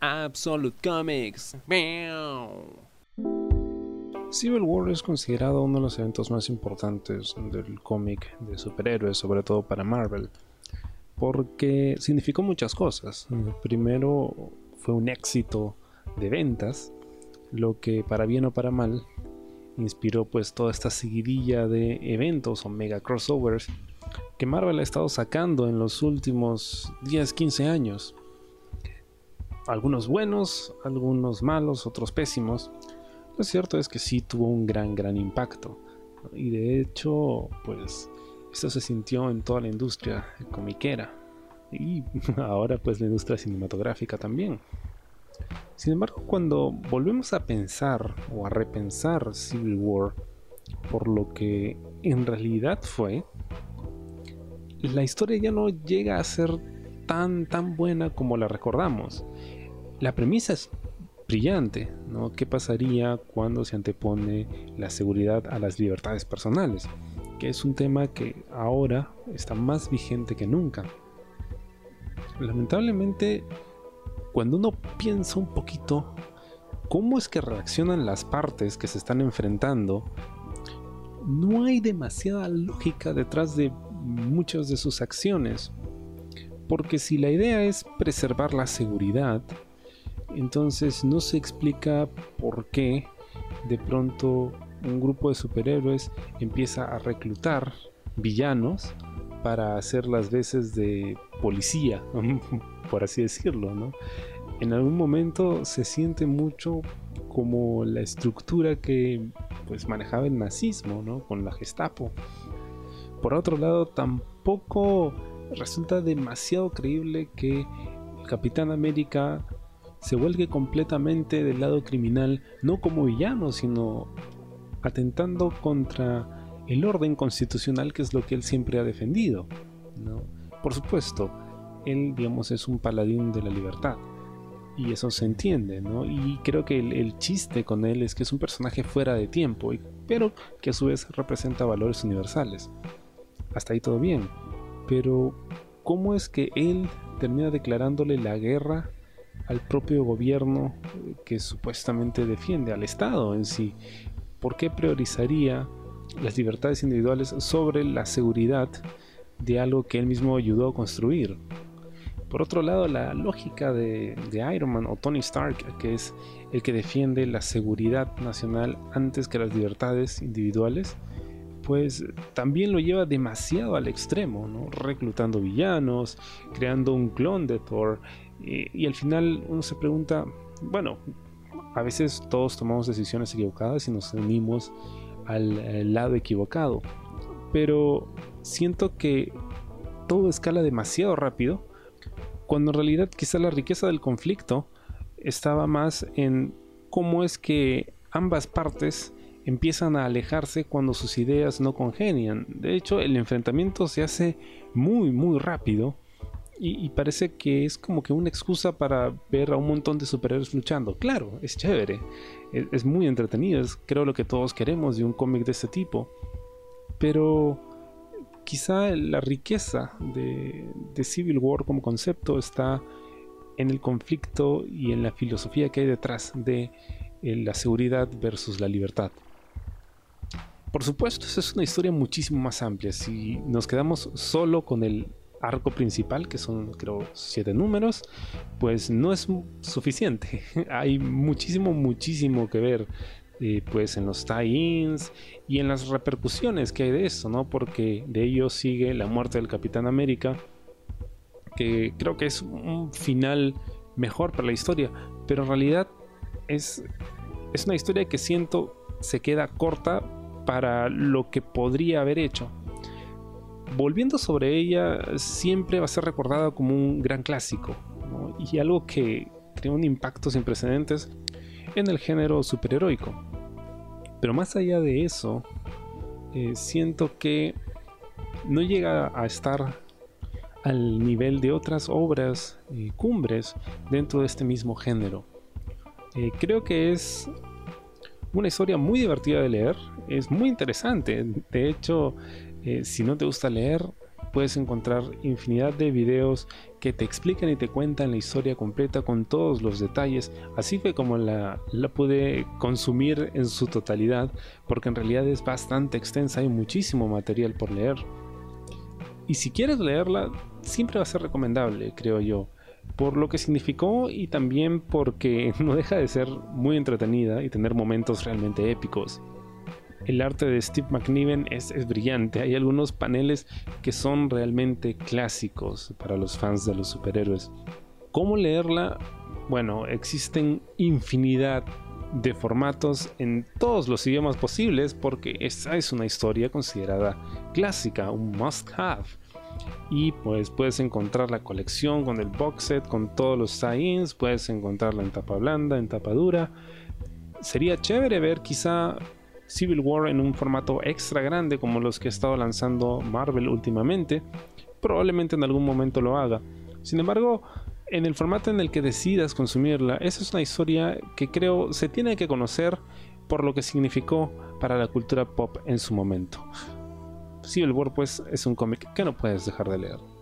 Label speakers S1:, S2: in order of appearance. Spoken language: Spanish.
S1: Absolute Comics.
S2: Civil War es considerado uno de los eventos más importantes del cómic de superhéroes, sobre todo para Marvel, porque significó muchas cosas. Primero fue un éxito de ventas, lo que para bien o para mal inspiró pues toda esta seguidilla de eventos o mega crossovers que Marvel ha estado sacando en los últimos 10-15 años. Algunos buenos, algunos malos, otros pésimos, lo cierto es que sí tuvo un gran, gran impacto. Y de hecho, pues, esto se sintió en toda la industria comiquera. Y ahora, pues, la industria cinematográfica también. Sin embargo, cuando volvemos a pensar o a repensar Civil War por lo que en realidad fue, la historia ya no llega a ser tan tan buena como la recordamos. La premisa es brillante, ¿no? ¿Qué pasaría cuando se antepone la seguridad a las libertades personales? Que es un tema que ahora está más vigente que nunca. Lamentablemente, cuando uno piensa un poquito cómo es que reaccionan las partes que se están enfrentando, no hay demasiada lógica detrás de muchas de sus acciones. Porque si la idea es preservar la seguridad, entonces no se explica por qué de pronto un grupo de superhéroes empieza a reclutar villanos para hacer las veces de policía, por así decirlo. En algún momento se siente mucho como la estructura que pues manejaba el nazismo, ¿no? Con la Gestapo. Por otro lado, tampoco resulta demasiado creíble que el Capitán América se vuelve completamente del lado criminal, no como villano, sino atentando contra el orden constitucional que es lo que él siempre ha defendido. Por supuesto, él, digamos, es un paladín de la libertad. Y eso se entiende, ¿no? Y creo que el, chiste con él es que es un personaje fuera de tiempo, pero que a su vez representa valores universales. Hasta ahí todo bien. Pero, ¿cómo es que él termina declarándole la guerra al propio gobierno que supuestamente defiende al Estado en sí. ¿Por qué priorizaría las libertades individuales sobre la seguridad de algo que él mismo ayudó a construir? Por otro lado, la lógica de, Iron Man o Tony Stark, que es el que defiende la seguridad nacional antes que las libertades individuales, pues también lo lleva demasiado al extremo, ¿no? reclutando villanos, creando un clon de Thor, y, al final uno se pregunta, bueno, a veces todos tomamos decisiones equivocadas y nos unimos al, lado equivocado. Pero siento que todo escala demasiado rápido, cuando en realidad quizá la riqueza del conflicto estaba más en cómo es que ambas partes empiezan a alejarse cuando sus ideas no congenian. De hecho, el enfrentamiento se hace muy, muy rápido y, parece que es como que una excusa para ver a un montón de superhéroes luchando. Claro, es chévere, es, muy entretenido, es creo lo que todos queremos de un cómic de este tipo. Pero quizá la riqueza de, Civil War como concepto está en el conflicto y en la filosofía que hay detrás de eh, la seguridad versus la libertad. Por supuesto, esa es una historia muchísimo más amplia. Si nos quedamos solo con el arco principal, que son creo siete números, pues no es suficiente. Hay muchísimo, muchísimo que ver. Eh, pues en los tie-ins y en las repercusiones que hay de eso, ¿no? Porque de ello sigue la muerte del Capitán América, que creo que es un final mejor para la historia, pero en realidad es, es una historia que siento se queda corta para lo que podría haber hecho volviendo sobre ella, siempre va a ser recordada como un gran clásico y algo que creó un impacto sin precedentes en el género superheroico. Pero más allá de eso, eh, siento que no llega a estar al nivel de otras obras y cumbres dentro de este mismo género. Eh, creo que es una historia muy divertida de leer, es muy interesante. De hecho, eh, si no te gusta leer, puedes encontrar infinidad de videos que te explican y te cuentan la historia completa con todos los detalles. Así fue como la, la pude consumir en su totalidad, porque en realidad es bastante extensa, hay muchísimo material por leer. Y si quieres leerla, siempre va a ser recomendable, creo yo por lo que significó y también porque no deja de ser muy entretenida y tener momentos realmente épicos. El arte de Steve McNiven es, brillante. Hay algunos paneles que son realmente clásicos para los fans de los superhéroes. ¿Cómo leerla? Bueno, existen infinidad de formatos en todos los idiomas posibles porque esa es una historia considerada clásica, un must have. Y pues puedes encontrar la colección con el box set, con todos los tie-ins, puedes encontrarla en tapa blanda, en tapa dura. Sería chévere ver quizá Civil War en un formato extra grande como los que ha estado lanzando Marvel últimamente, probablemente en algún momento lo haga. Sin embargo, en el formato en el que decidas consumirla, esa es una historia que creo se tiene que conocer por lo que significó para la cultura pop en su momento. Civil War pues es un cómic que no puedes dejar de leer.